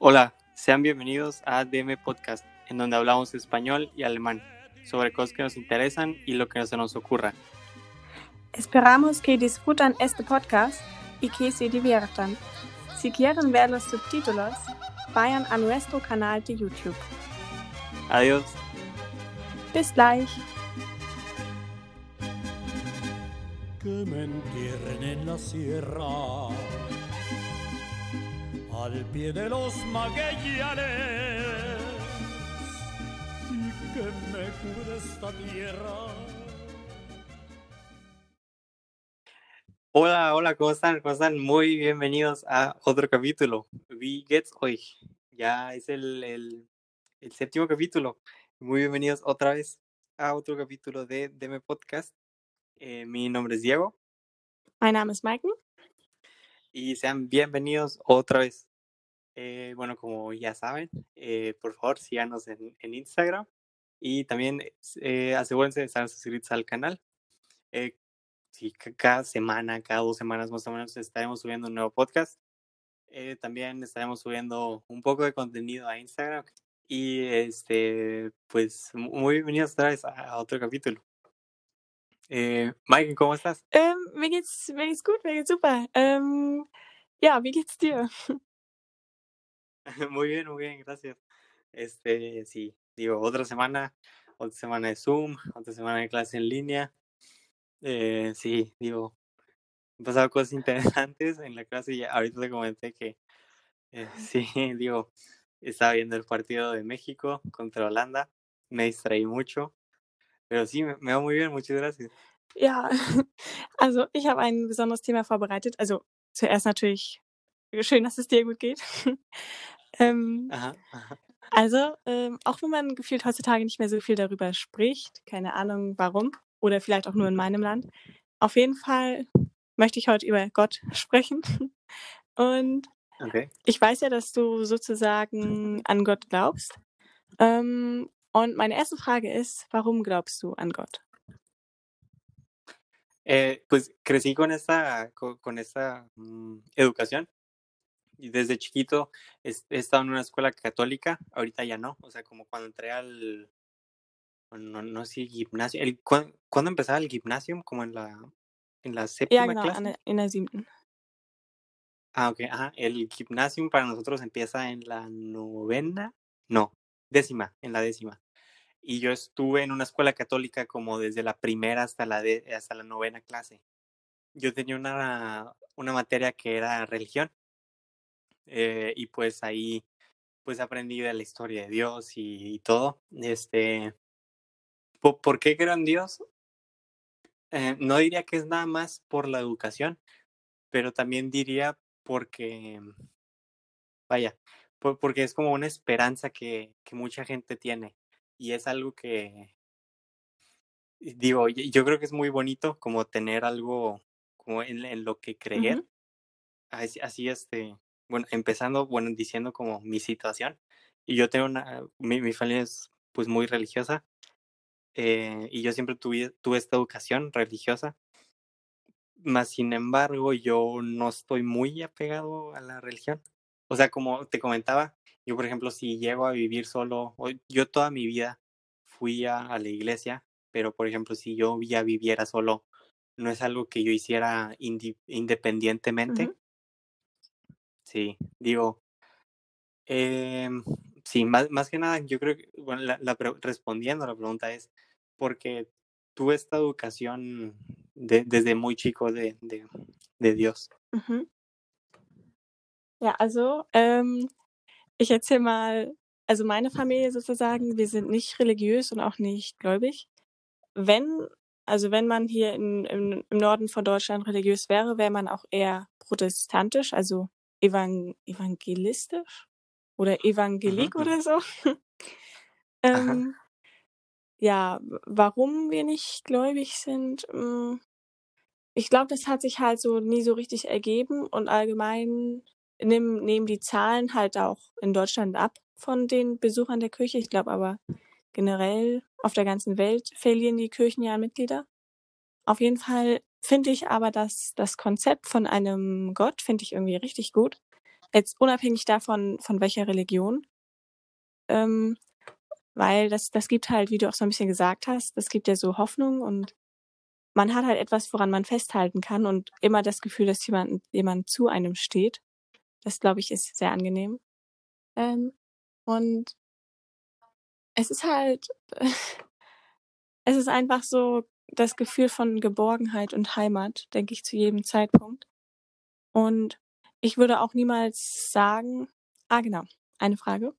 Hola, sean bienvenidos a DM Podcast, en donde hablamos español y alemán sobre cosas que nos interesan y lo que se nos ocurra. Esperamos que disfrutan este podcast y que se diviertan. Si quieren ver los subtítulos, vayan a nuestro canal de YouTube. Adiós. Bis gleich. que me entierren en la sierra, al pie de los maguellanes, y que me cubra esta tierra. Hola, hola, ¿cómo están? ¿Cómo están? Muy bienvenidos a otro capítulo. Wie geht's euch? Ya es el, el, el séptimo capítulo. Muy bienvenidos otra vez a otro capítulo de DM Podcast. Eh, mi nombre es Diego Mein Name ist Maike. y sean bienvenidos otra vez. Eh, bueno, como ya saben, eh, por favor síganos en, en Instagram y también eh, asegúrense de estar suscritos al canal. Eh, sí, ca- cada semana, cada dos semanas más o menos estaremos subiendo un nuevo podcast. Eh, también estaremos subiendo un poco de contenido a Instagram y este, pues mu- muy bienvenidos otra vez a, otro capítulo. Eh, Mike, ¿cómo estás? Ähm, mir geht's, mir geht's gut, mir geht's super. Ähm, ja, wie geht's? Muy bien, muy bien, gracias. Este, sí, digo, otra semana, otra semana de Zoom, otra semana de clase en línea. Eh, sí, digo, han pasado cosas interesantes en la clase y ahorita te comenté que eh, sí, digo, estaba viendo el partido de México contra Holanda, me distraí mucho, pero sí, me, me va muy bien, muchas gracias. Ja, also ich habe ein besonderes Thema vorbereitet. Also zuerst natürlich schön, dass es dir gut geht. Ähm, Ajá, ajá. also, ähm, auch wenn man gefühlt heutzutage nicht mehr so viel darüber spricht, keine Ahnung warum, oder vielleicht auch nur in meinem Land, auf jeden Fall möchte ich heute über Gott sprechen. Und Okay. ich weiß ja, dass du sozusagen an Gott glaubst. Ähm, und meine erste Frage ist, warum glaubst du an Gott? Eh, pues crecí con esta, co- con, esta mm, educación desde chiquito he estado en una escuela católica, ahorita ya no, o sea, como cuando entré al, no, no sé si gimnasio, el, ¿cuán- ¿cuándo empezaba el gimnasio? Como en la, en la séptima genau, an clase. der, in der siebten. Ah, ok, ajá, el gimnasio para nosotros empieza en la novena, no, décima, en la décima. Y yo estuve en una escuela católica como desde la primera hasta la, de, hasta la novena clase. Yo tenía una, una materia que era religión eh, y pues ahí pues aprendí de la historia de Dios y, y todo. Este, po- ¿por qué creo en Dios? Eh, no diría que es nada más por la educación, pero también diría porque, vaya, po- porque es como una esperanza que, que mucha gente tiene y es algo que, digo, yo creo que es muy bonito como tener algo como en, en lo que creer. Así, así, este, bueno, empezando, bueno, diciendo como mi situación. Y yo tengo una, mi, mi familia es pues muy religiosa eh, y yo siempre tuve, tuve esta educación religiosa. Más sin embargo, yo no estoy muy apegado a la religión. O sea, como te comentaba, yo por ejemplo, si llego a vivir solo, yo toda mi vida fui a, a la iglesia, pero por ejemplo, si yo ya viviera solo, no es algo que yo hiciera independientemente. Mhm. Sí, digo, em, sí, más, más que nada, yo creo que, bueno, la, la respondiendo a la pregunta es porque tuve esta educación de- desde muy chico de, de, de Dios. Mhm. Ja, also ähm, ich erzähle mal, also meine Familie sozusagen, wir sind nicht religiös und auch nicht gläubig. Wenn, also wenn man hier in, im, im Norden von Deutschland religiös wäre, wäre man auch eher protestantisch, also evan evangelistisch oder Evangelik Mhm, oder so. Ähm, ja, warum wir nicht gläubig sind, mm, ich glaube, das hat sich halt so nie so richtig ergeben und allgemein nehmen, nehmen die Zahlen halt auch in Deutschland ab von den Besuchern der Kirche. Ich glaube aber generell auf der ganzen Welt verlieren die Kirchen ja Mitglieder. Auf jeden Fall finde ich aber, dass das Konzept von einem Gott finde ich irgendwie richtig gut. Jetzt unabhängig davon, von welcher Religion. Ähm, weil das, das gibt halt, wie du auch so ein bisschen gesagt hast, das gibt ja so Hoffnung und man hat halt etwas, woran man festhalten kann und immer das Gefühl, dass jemand, jemand zu einem steht. Das, glaube ich, ist sehr angenehm. Ähm, und es ist halt, es ist einfach so das Gefühl von Geborgenheit und Heimat, denke ich, zu jedem Zeitpunkt. Und ich würde auch niemals sagen, ah genau, eine Frage.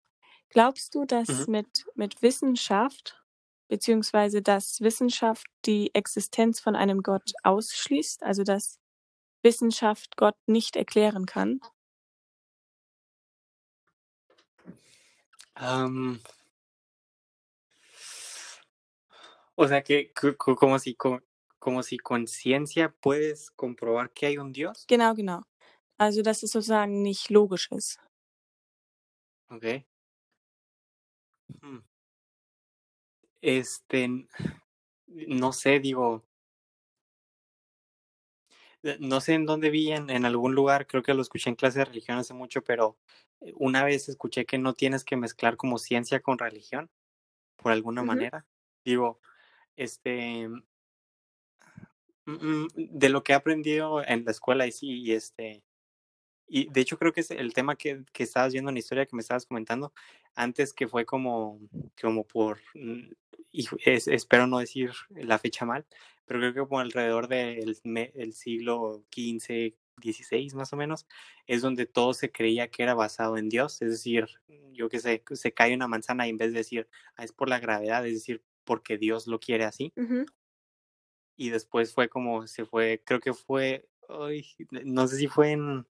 Glaubst du, dass Mhm. mit, mit Wissenschaft, beziehungsweise dass Wissenschaft die Existenz von einem Gott ausschließt, also dass Wissenschaft Gott nicht erklären kann? Am, o sea que co- co- como si co- como si con ciencia puedes comprobar que hay un Dios. Genau, genau. Also dass es sozusagen nicht logisch ist. Okay. Hmm. Este, no sé, digo, eh, no sé en dónde vi en, en algún lugar, creo que lo escuché en clase de religión hace mucho, pero eh, una vez escuché que no tienes que mezclar como ciencia con religión, por alguna manera. Digo, este, mm, mm, de lo que he aprendido en la escuela y sí, y este, y de hecho creo que es el tema que, que estabas viendo en la historia que me estabas comentando antes que fue como, como por, mm, espero no decir la fecha mal, pero creo que como alrededor del el siglo XV, XVI más o menos, es donde todo se creía que era basado en Dios, es decir, yo que sé, se cae una manzana y en vez de decir, "Ah, es por la gravedad, es decir, porque Dios lo quiere así y después fue como se fue, creo que fue, ay, no sé si fue en,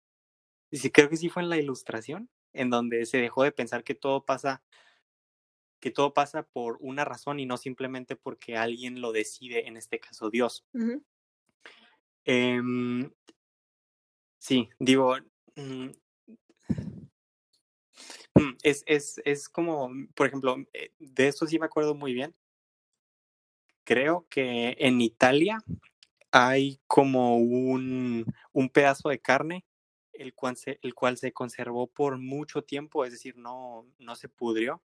sí, creo que sí fue en la ilustración, en donde se dejó de pensar que todo pasa, que todo pasa por una razón y no simplemente porque alguien lo decide, en este caso Dios. Em, sí, digo, mm, mm, es, es, es como, por ejemplo, eh, de esto sí me acuerdo muy bien. Creo que en Italia hay como un, un pedazo de carne el cual, se, el cual se conservó por mucho tiempo, es decir, no, no se pudrió.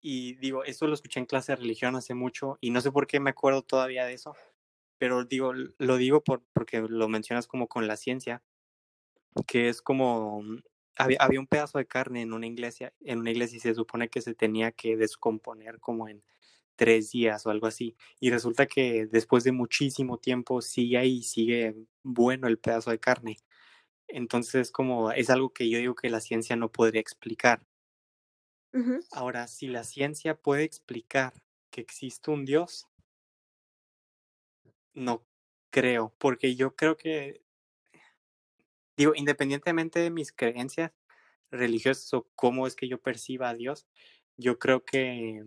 Y digo, esto lo escuché en clase de religión hace mucho y no sé por qué me acuerdo todavía de eso, pero digo, lo digo por, porque lo mencionas como con la ciencia, que es como, mm, había, había un pedazo de carne en una iglesia, en una iglesia y se supone que se tenía que descomponer como en tres días o algo así. Y resulta que después de muchísimo tiempo sigue ahí, sigue bueno el pedazo de carne. Entonces, como es algo que yo digo que la ciencia no podría explicar. Ahora, si la ciencia puede explicar que existe un Dios, no creo, porque yo creo que, digo, independientemente de mis creencias religiosas o cómo es que yo perciba a Dios, yo creo que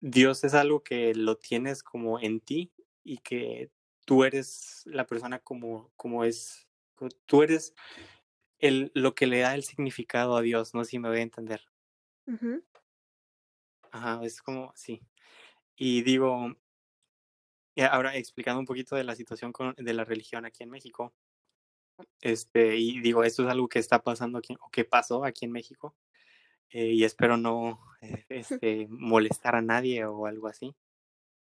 Dios es algo que lo tienes como en ti y que tú eres la persona como, como es, tú eres el, lo que le da el significado a Dios, no sé si me voy a entender. Ujú. Ajá, es como, sí. Y digo, ahora explicando un poquito de la situación con, de la religión aquí en México, este, y digo, esto es algo que está pasando aquí, o que pasó aquí en México, eh, y espero no eh, este, molestar a nadie o algo así.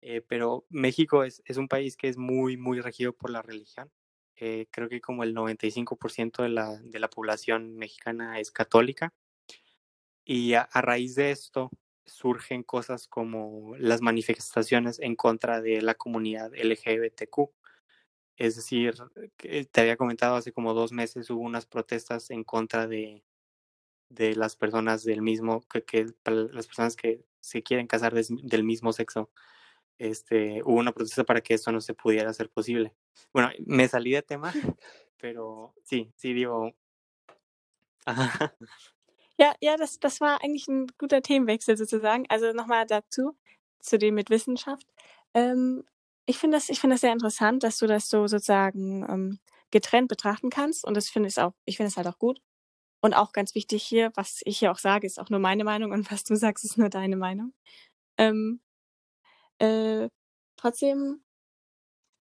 Eh, pero México es, es un país que es muy, muy regido por la religión. Creo que como el 95% de la, de la población mexicana es católica. Y a, a raíz de esto surgen cosas como las manifestaciones en contra de la comunidad LGBTQ. Es decir, te había comentado hace como dos meses hubo unas protestas en contra de, de las personas del mismo, que, que para las personas que se quieren casar des- del mismo sexo. Este, hubo una protesta para que esto no se pudiera hacer posible. Bueno, me salí de tema, pero sí, sí digo. Ajá. Ja, ja, das, das war eigentlich ein guter Themenwechsel sozusagen. Also nochmal dazu, zu dem mit Wissenschaft. Ähm, ich finde das, ich finde das sehr interessant, dass du das so sozusagen ähm, getrennt betrachten kannst. Und das finde ich auch, ich finde es halt auch gut. Und auch ganz wichtig hier, was ich hier auch sage, ist auch nur meine Meinung und was du sagst, ist nur deine Meinung. Ähm, äh, trotzdem,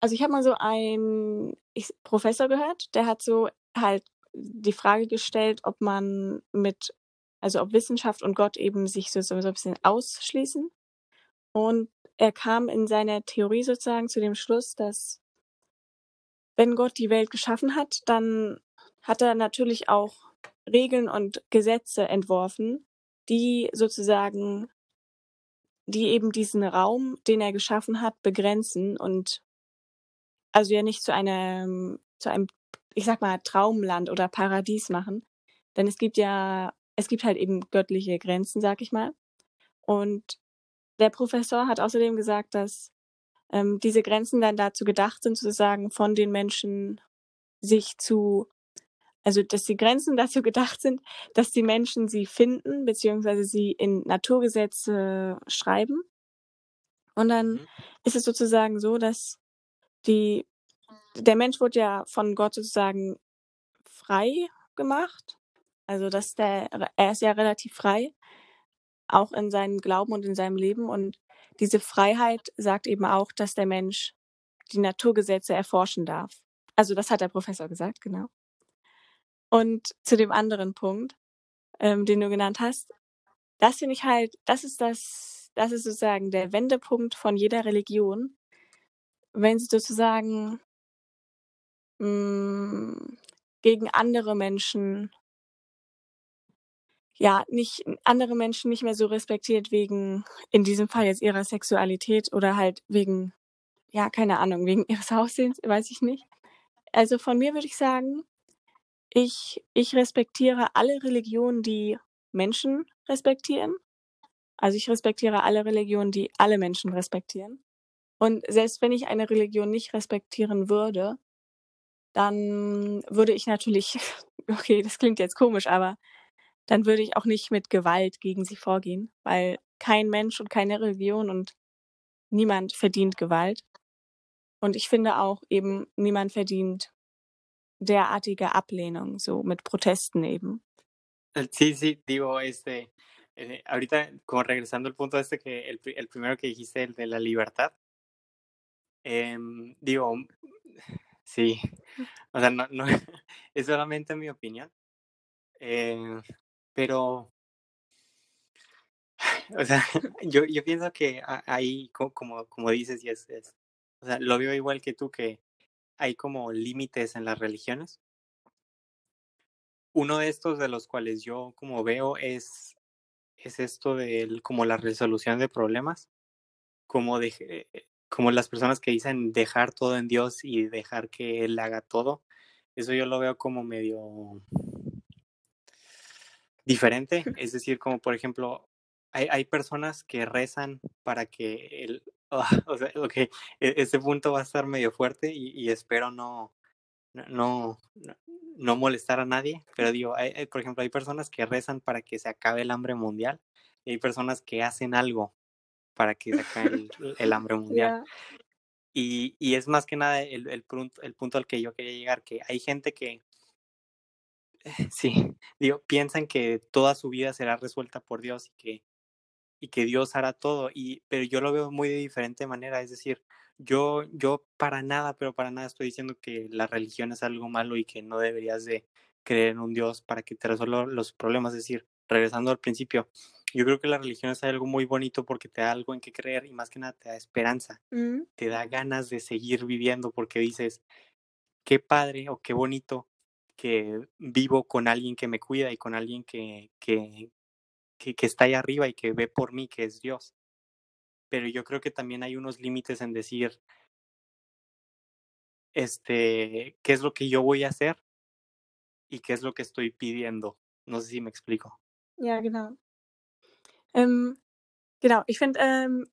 also ich habe mal so einen ich, Professor gehört, der hat so halt die Frage gestellt, ob man mit also ob Wissenschaft und Gott eben sich so so so 'n bisschen ausschließen. Und er kam in seiner Theorie sozusagen zu dem Schluss, dass wenn Gott die Welt geschaffen hat, dann hat er natürlich auch Regeln und Gesetze entworfen, die sozusagen die eben diesen Raum, den er geschaffen hat, begrenzen und also ja nicht zu einem zu einem, ich sage mal, Traumland oder Paradies machen. Denn es gibt ja es gibt halt eben göttliche Grenzen, sage ich mal. Und der Professor hat außerdem gesagt, dass, ähm, diese Grenzen dann dazu gedacht sind, sozusagen von den Menschen sich zu also, dass die Grenzen dazu gedacht sind, dass die Menschen sie finden, beziehungsweise sie in Naturgesetze schreiben. Und dann Mhm. ist es sozusagen so, dass die der Mensch wurde ja von Gott sozusagen frei gemacht. Also, dass der er ist ja relativ frei, auch in seinem Glauben und in seinem Leben. Und diese Freiheit sagt eben auch, dass der Mensch die Naturgesetze erforschen darf. Also, das hat der Professor gesagt, genau. Und zu dem anderen Punkt, ähm, den du genannt hast, das finde ich halt das ist das das ist sozusagen der Wendepunkt von jeder Religion, wenn sie sozusagen hm, gegen andere Menschen ja, nicht andere Menschen nicht mehr so respektiert wegen in diesem Fall jetzt ihrer Sexualität oder halt wegen ja, keine Ahnung, wegen ihres Aussehens, weiß ich nicht. Also, von mir würde ich sagen, ich ich respektiere alle Religionen, die Menschen respektieren. Also, ich respektiere alle Religionen, die alle Menschen respektieren. Und selbst wenn ich eine Religion nicht respektieren würde, dann würde ich natürlich okay, das klingt jetzt komisch, aber dann würde ich auch nicht mit Gewalt gegen sie vorgehen, weil kein Mensch und keine Religion und niemand verdient Gewalt. Und ich finde auch eben, niemand verdient derartige Ablehnung, so mit Protesten eben. Eh, sí, sí, digo, este, eh, ahorita como regresando al punto este que el el primero que dijiste, el de la libertad. Em, digo, sí, o sea, no no es solamente mi opinión. Eh, pero o sea, yo yo pienso que ahí co como como dices, y es es o sea, lo veo igual que tú, que hay como límites en las religiones. Uno de estos de los cuales yo como veo es es esto del como la resolución de problemas, como de eh, como las personas que dicen dejar todo en Dios y dejar que Él haga todo. Eso yo lo veo como medio diferente, es decir, como por ejemplo, hay hay personas que rezan para que el o sea, e ese punto va a estar medio fuerte y y espero no no no molestar a nadie, pero digo, hay por ejemplo, hay personas que rezan para que se acabe el hambre mundial, y hay personas que hacen algo para que se acabe el el hambre mundial. Y y es más que nada el el prunto el punto al que yo quería llegar, que hay gente que sí, digo, piensan que toda su vida será resuelta por Dios y que y que Dios hará todo, y pero yo lo veo muy de diferente manera, es decir, yo yo para nada, pero para nada estoy diciendo que la religión es algo malo y que no deberías de creer en un Dios para que te resuelva los problemas, es decir, regresando al principio, yo creo que la religión es algo muy bonito porque te da algo en qué creer y más que nada te da esperanza, Mhm. te da ganas de seguir viviendo porque dices: "Qué padre o qué bonito que vivo con alguien que me cuida y con alguien que que que que está ahí arriba y que ve por mí, que es Dios". Pero yo creo que también hay unos límites en decir este, ¿qué es lo que yo voy a hacer? Y qué es lo que estoy pidiendo. No sé si me explico. Ja, genau. Ähm, genau, ich finde, ähm,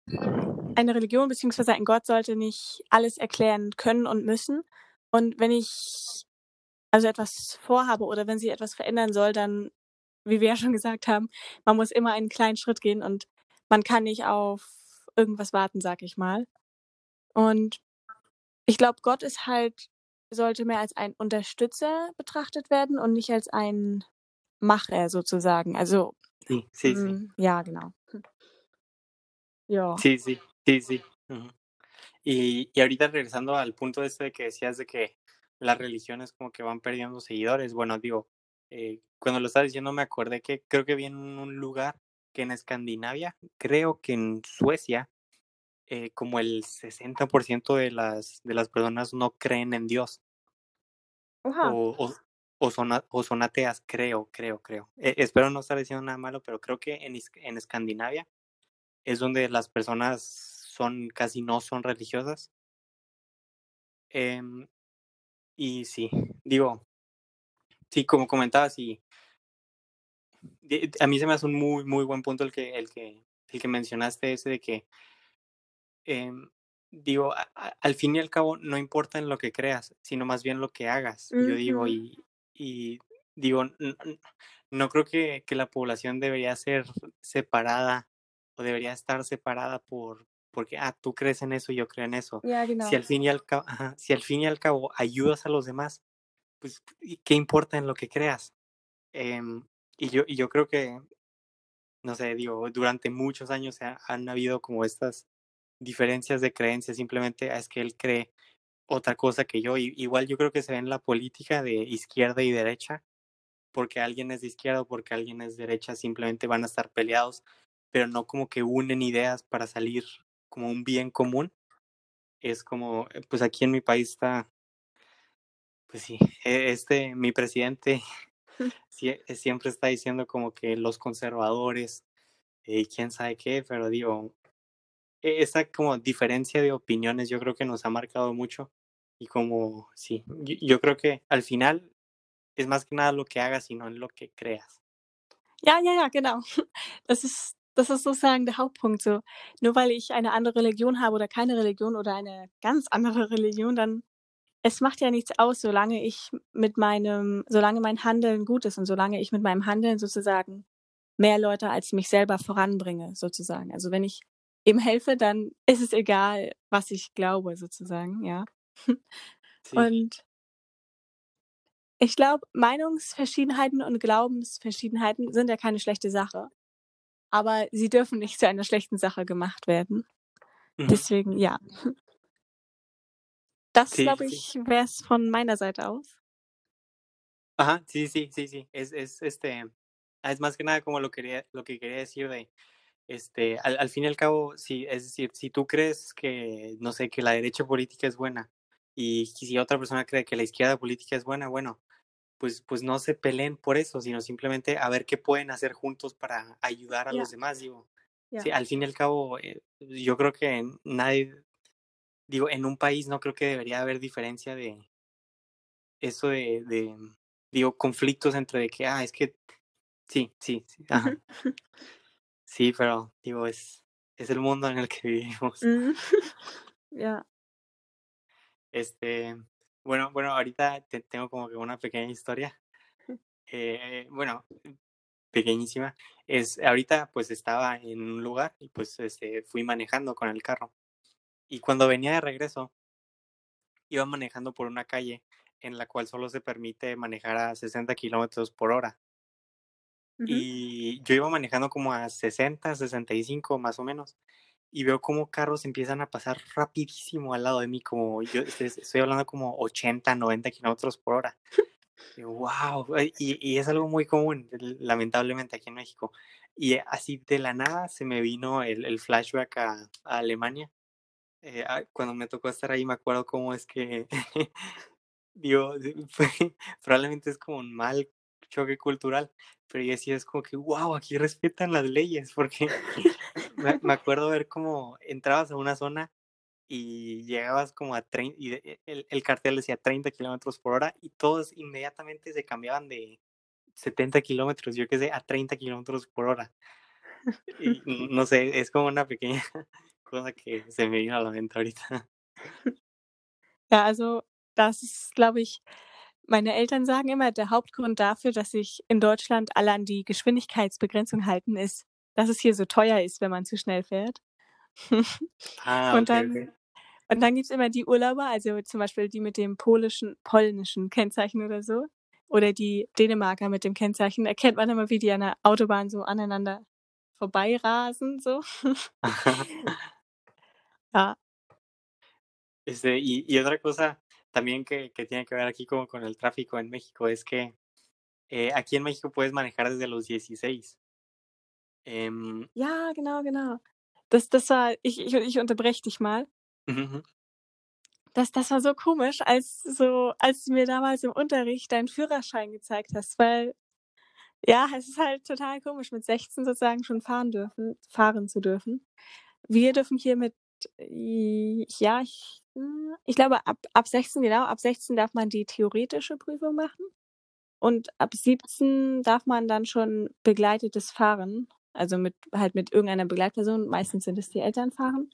eine Religion beziehungsweise ein Gott sollte nicht alles erklären können und müssen. Und wenn ich also etwas vorhabe oder wenn sich etwas verändern soll, dann, wie wir ja schon gesagt haben, man muss immer einen kleinen Schritt gehen und man kann nicht auf irgendwas warten, sage ich mal. Und ich glaube, Gott ist halt sollte mehr als ein Unterstützer betrachtet werden und nicht als ein Macher sozusagen. Also, Sí, sí, sí. hm, ja, genau. Hm. Ja. Sí, sí, sí, sí. Ujú. Y y ahorita regresando al punto este de que decías de que las religiones como que van perdiendo seguidores. Bueno, digo, eh, cuando lo estaba diciendo me acordé que creo que vi en un lugar que en Escandinavia, creo que en Suecia, eh, como el 60% de las, de las personas no creen en Dios. O, o, o son, o son ateas, creo, creo, creo. Eh, espero no estar diciendo nada malo, pero creo que en, en Escandinavia es donde las personas son casi no son religiosas. Em, y sí, digo, sí, como comentabas, y de- a mí se me hace un muy, muy buen punto el que, el que, el que mencionaste ese de que, em, digo, a- a- al fin y al cabo no importa en lo que creas, sino más bien lo que hagas, yo digo, y, y digo, no creo que, que la población debería ser separada o debería estar separada por, porque, ah, tú crees en eso y yo creo en eso. Si al fin y al cabo, si al fin y al cabo ayudas a los demás, pues, ¿y ¿qué importa en lo que creas? Em, y yo, y yo creo que, no sé, digo, durante muchos años ha- han habido como estas diferencias de creencias, simplemente "Ah, es que él cree otra cosa que yo. Y, igual yo creo que se ve en la política de izquierda y derecha, porque alguien es de izquierda o porque alguien es derecha, simplemente van a estar peleados, pero no como que unen ideas para salir como un bien común. Es como, eh, pues aquí en mi país está, pues sí, e- este, mi presidente eh, siempre está diciendo como que los conservadores y quién sabe qué, pero digo, e- esa como diferencia de opiniones yo creo que nos ha marcado mucho y como, sí, yo, yo creo que al final es más que nada lo que hagas y no en lo que creas. Ja, ja, ja, genau. Das ist das ist sozusagen der Hauptpunkt so. Nur weil ich eine andere Religion habe oder keine Religion oder eine ganz andere Religion, dann es macht ja nichts aus, solange ich mit meinem solange mein Handeln gut ist und solange ich mit meinem Handeln sozusagen mehr Leute als mich selber voranbringe, sozusagen. Also, wenn ich ihm helfe, dann ist es egal, was ich glaube sozusagen, ja. Und ich glaube, Meinungsverschiedenheiten und Glaubensverschiedenheiten sind ja keine schlechte Sache, aber sie dürfen nicht zu einer schlechten Sache gemacht werden. ujú, Deswegen, ja. Das, sí, glaube sí. ich, wäre es von meiner Seite aus. Ajá, sí, sí, sí, sí. Es, es este, es más que nada como lo quería, lo que quería decir de, este, al, al fin y al cabo, sí, es decir, si tú crees que, no sé, que la derecha política es buena y si otra persona cree que la izquierda política es buena, bueno, pues, pues no se peleen por eso, sino simplemente a ver qué pueden hacer juntos para ayudar a Ja, los demás, digo. ja. Sí, al fin y al cabo, eh, yo creo que nadie, digo, en un país no creo que debería haber diferencia de eso de, de digo, conflictos entre de que, ah, es que, sí, sí, sí, ajá. Sí, pero digo, es, es el mundo en el que vivimos. Ja. Este, bueno, bueno, ahorita te- tengo como que una pequeña historia. Eh, bueno, pequeñísima. Es, ahorita pues estaba en un lugar y pues este, fui manejando con el carro. Y cuando venía de regreso, iba manejando por una calle en la cual solo se permite manejar a 60 kilómetros por hora. Y yo iba manejando como a 60, 65 más o menos. Y veo como carros empiezan a pasar rapidísimo al lado de mí, como yo estoy, hablando como 80, 90 kilómetros por hora. Y wow, y, y es algo muy común, lamentablemente, aquí en México. Y eh, así de la nada se me vino el, el flashback a, a Alemania. Eh, ah, cuando me tocó estar ahí, me acuerdo cómo es que, digo, fue- probablemente es como un mal choque cultural, pero yo decía, es como que, wow, aquí respetan las leyes, porque me, me acuerdo ver cómo entrabas a una zona y llegabas como a 30, y de- el, el cartel decía 30 kilómetros por hora y todos inmediatamente se cambiaban de 70 kilómetros, yo qué sé, a 30 kilómetros por hora. Y no sé, es como una pequeña cosa que se me vino a la mente ahorita. Ja, also das ist, glaube ich meine Eltern sagen immer, der Hauptgrund dafür, dass sich in Deutschland alle an die Geschwindigkeitsbegrenzung halten, ist, dass es hier so teuer ist, wenn man zu schnell fährt. Ah, Und ok, dann ok. und dann gibt's immer die Urlauber, also zum Beispiel die mit dem polnischen polnischen Kennzeichen oder so oder die Dänemarker mit dem Kennzeichen. Erkennt man immer, wie die an der Autobahn so aneinander vorbeirasen, so. Ja. Este, y, y otra cosa, también que, que tiene que ver aquí como con el tráfico en México es que eh, aquí en México puedes manejar desde los 16. Ähm, Ja, genau, genau. Das das war ich ich ich unterbreche dich mal. mhm. Das das war so komisch, als so als du mir damals im Unterricht deinen Führerschein gezeigt hast, weil ja, es ist halt total komisch, mit 16 sozusagen schon fahren dürfen fahren zu dürfen. Wir dürfen hier mit ja, ich hm, ich glaube, ab ab 16 genau, ab 16 darf man die theoretische Prüfung machen und ab 17 darf man dann schon begleitetes Fahren, also mit halt mit irgendeiner Begleitperson, meistens sind es die Eltern, fahren.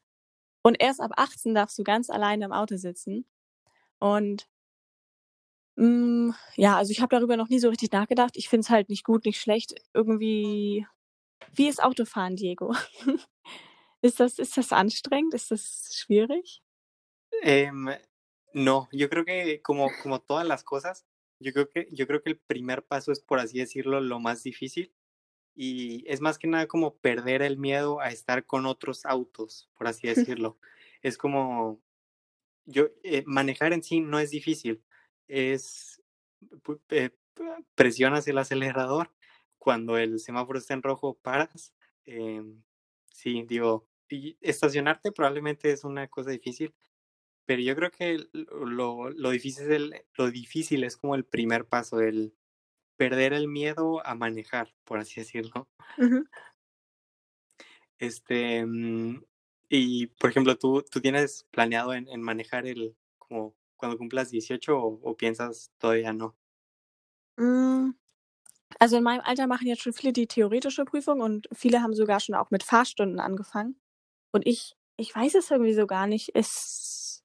Und erst ab 18 darfst du ganz alleine im Auto sitzen. Und hm, ja, also ich habe darüber noch nie so richtig nachgedacht. Ich finde es halt nicht gut, nicht schlecht. Irgendwie wie ist Autofahren, Diego? Ist das ist das anstrengend? Ist das schwierig? Em, no, yo creo que como, como todas las cosas, yo creo que, yo creo que el primer paso es, por así decirlo, lo más difícil. Y es más que nada como perder el miedo a estar con otros autos, por así decirlo. Es como, yo, eh, manejar en sí no es difícil, es, eh, presionas el acelerador, cuando el semáforo está en rojo, paras. em, sí, digo, y estacionarte probablemente es una cosa difícil, pero yo creo que lo, lo difícil es el- lo difícil es como el primer paso, el perder el miedo a manejar, por así decirlo. Mhm. Este, mm, y por ejemplo, ¿tú, tú tienes planeado en, en manejar el, como cuando cumplas 18 o, o piensas todavía no? Hm, also in meinem Alter machen jetzt schon viele die theoretische Prüfung und viele haben sogar schon auch mit Fahrstunden angefangen. Und ich ich weiß es irgendwie so gar nicht. Es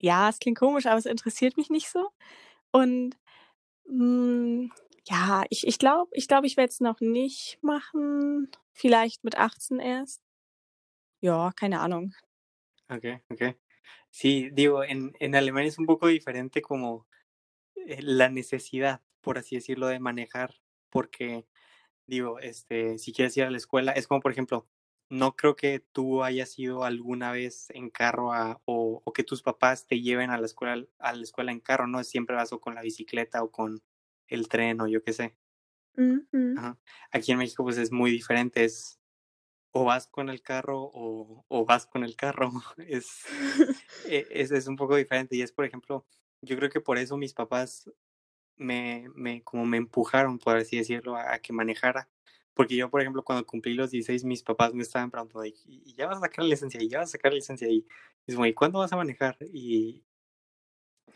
ja, es klingt komisch, aber es interessiert mich nicht so. Und, hm, ja, ich ich glaube ich glaube, ich werde es noch nicht machen, vielleicht mit 18 erst. Ja, keine Ahnung. Okay, okay. Sí, digo, en, en Alemania es un poco diferente como eh, la necesidad, por así decirlo, de manejar, porque digo, este, si quieres ir a la escuela, es como por ejemplo, no creo que tú hayas ido alguna vez en carro a, o, o que tus papás te lleven a la escuela, a la escuela en carro, ¿no? Siempre vas o con la bicicleta o con el tren o yo qué sé. Ajá. Aquí en México pues es muy diferente, es o vas con el carro o, o vas con el carro. Es, e- es, es un poco diferente y es, por ejemplo, yo creo que por eso mis papás me, me, como me empujaron, por así decirlo, a, a que manejara. Porque yo, por ejemplo, cuando cumplí los 16, mis papás me estaban preguntando, y, ya vas a sacar la licencia, y ya vas a sacar la licencia, y es como, ¿y cuándo vas a manejar? Y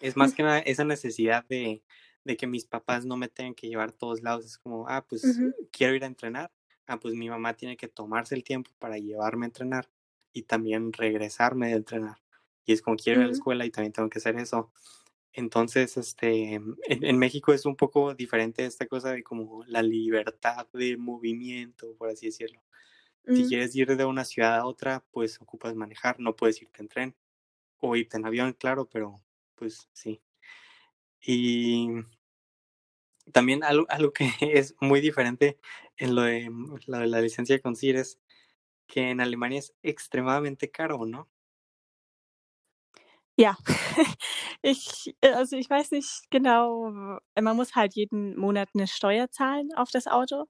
es más que nada esa necesidad de, de que mis papás no me tengan que llevar a todos lados. Es como, ah, pues quiero ir a entrenar. Ah, pues mi mamá tiene que tomarse el tiempo para llevarme a entrenar y también regresarme de entrenar. Y es como quiero ir a la escuela y también tengo que hacer eso. Entonces, este, en, en México es un poco diferente esta cosa de como la libertad de movimiento, por así decirlo. Si Mhm. quieres ir de una ciudad a otra, pues ocupas manejar, no puedes irte en tren o irte en avión, claro, pero pues sí. Y también algo, algo que es muy diferente en lo de, mm, lo de la licencia de conducir es que en Alemania es extremadamente caro, ¿no? Ja. Ich äh, also, ich weiß nicht genau, w man muss halt jeden Monat 'ne Steuer zahlen auf das Auto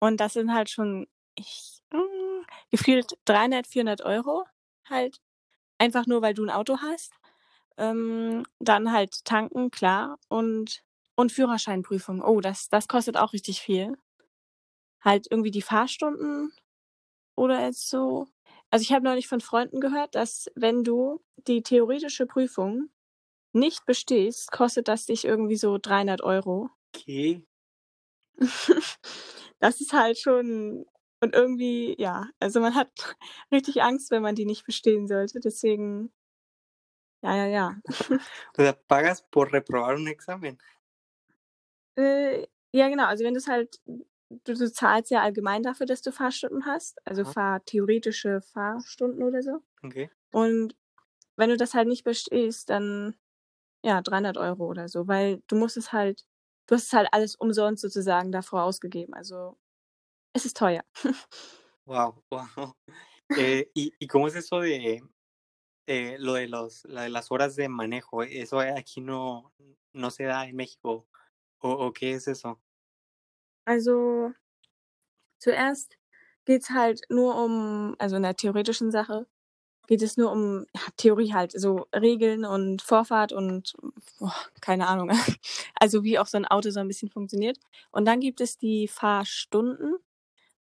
und das sind halt schon ich hm, gefühlt 300, 400 Euro halt, einfach nur, weil du 'n Auto hast. Ähm, dann halt tanken, klar, und und Führerscheinprüfung. Oh, das das kostet auch richtig viel. Halt irgendwie die Fahrstunden oder so also, ich habe neulich von Freunden gehört, dass wenn du die theoretische Prüfung nicht bestehst, kostet das dich irgendwie so 300 Euro. ¿Qué? Das ist halt schon und irgendwie ja, also, man hat richtig Angst, wenn man die nicht bestehen sollte, deswegen ja, ja, ja. O sea, pagas por reprobar un examen. Äh, ja, genau, also, wenn du's halt du du zahlst ja allgemein dafür, dass du Fahrstunden hast, also, Aha. Fahr theoretische Fahrstunden oder so. Okay. Und wenn du das halt nicht bestehst, dann ja, 300 Euro oder so, weil du musst es halt du hast es halt alles umsonst sozusagen davor ausgegeben. Also, es ist teuer. Wow, wow. Eh, ¿y, y cómo es eso de, eh, lo de los, la de las horas de manejo, eso aquí no, no se da en México. ¿O, o qué es eso? Also zuerst geht's halt nur um, also in der theoretischen Sache geht es nur um ja, Theorie halt, so Regeln und Vorfahrt und boah, keine Ahnung. Also wie auch so ein Auto so ein bisschen funktioniert. Und dann gibt es die Fahrstunden,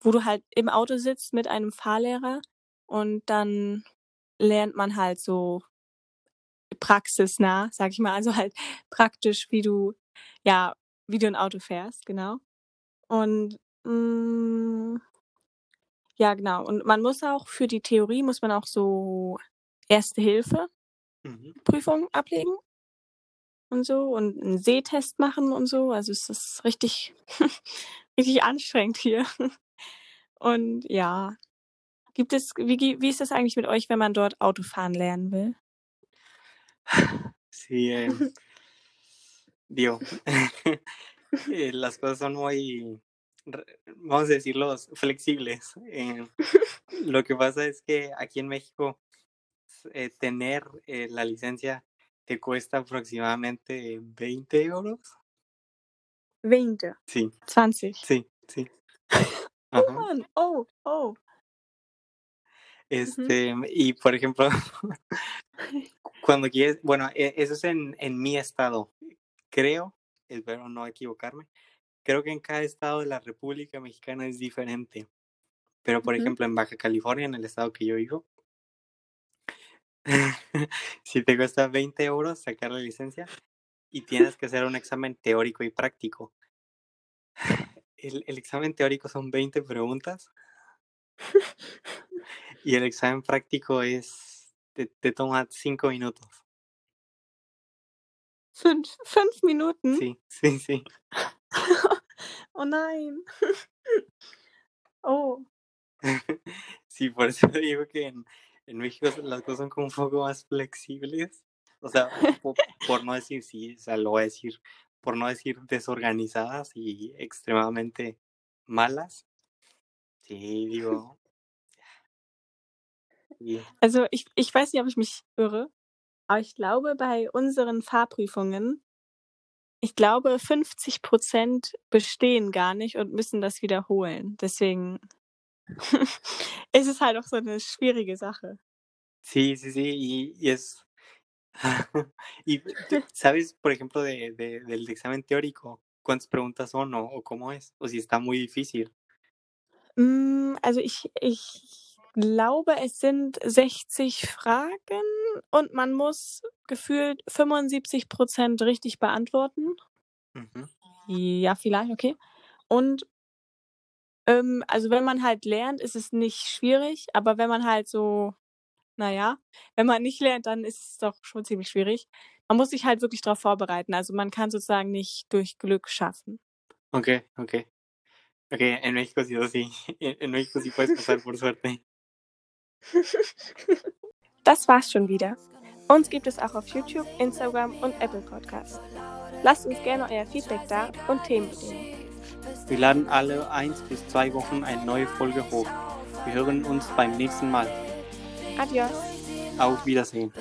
wo du halt im Auto sitzt mit einem Fahrlehrer und dann lernt man halt so praxisnah, sag ich mal, also halt praktisch, wie du, ja, wie du ein Auto fährst, genau. Und mm, ja, genau. Und man muss auch für die Theorie muss man auch so Erste Hilfe Mhm. Prüfung ablegen und so und einen Sehtest machen und so. Also es ist richtig, richtig anstrengend hier. Und ja, gibt es, wie, wie ist das eigentlich mit euch, wenn man dort Autofahren lernen will? Sí, eh, digo, eh, las cosas son muy, vamos a decirlo, flexibles. Eh, lo que pasa es que aquí en México eh, tener la licencia te cuesta aproximadamente 20 euros. 20, Sí, 20. sí, sí. Oh Ajá. Oh, oh. Este, y por ejemplo, cuando quieres, bueno, e- eso es en, en mi estado. Creo, espero no equivocarme, creo que en cada estado de la República Mexicana es diferente. Pero, por ejemplo, en Baja California, en el estado que yo vivo, si te cuesta 20 euros sacar la licencia y tienes que hacer un examen teórico y práctico. El, el examen teórico son 20 preguntas y el examen práctico es, te, te toma 5 minutos. Fünf, fünf Minuten? Sí, sí, sí. Oh nein. Oh. Sí, por eso digo que en, en México las cosas son como un poco más flexibles. O sea, po- por, no decir sí, o sea, lo voy a decir, por no decir desorganizadas y extremadamente malas. Sí, digo. sí. Also ich, ich weiß nicht, ob ich mich irre, aber ich glaube, bei unseren Fahrprüfungen, ich glaube, 50 Prozent bestehen gar nicht und müssen das wiederholen. Deswegen ist es halt auch so eine schwierige Sache. Sí, sí, sí, y, y es... y sabes, por ejemplo, de, de- del examen teórico, cuántas preguntas son o, o cómo es, o si está muy difícil. Mm, Also ich, ich glaube, es sind 60 Fragen und man muss gefühlt 75 Prozent richtig beantworten. Ujú. Ja, vielleicht, okay. Und ähm, also wenn man halt lernt, ist es nicht schwierig, aber wenn man halt so, naja, wenn man nicht lernt, dann ist es doch schon ziemlich schwierig. Man muss sich halt wirklich darauf vorbereiten. Also man kann sozusagen nicht durch Glück schaffen. Ok, ok. Ok, en México sí, o sí. En, en México sí puedes pasar por suerte. Das war's schon wieder. Uns gibt es auch auf YouTube, Instagram und Apple Podcasts. Lasst uns gerne euer Feedback da und Themenideen. Wir laden alle eins bis zwei Wochen eine neue Folge hoch. Wir hören uns beim nächsten Mal. Adios. Auf Wiedersehen.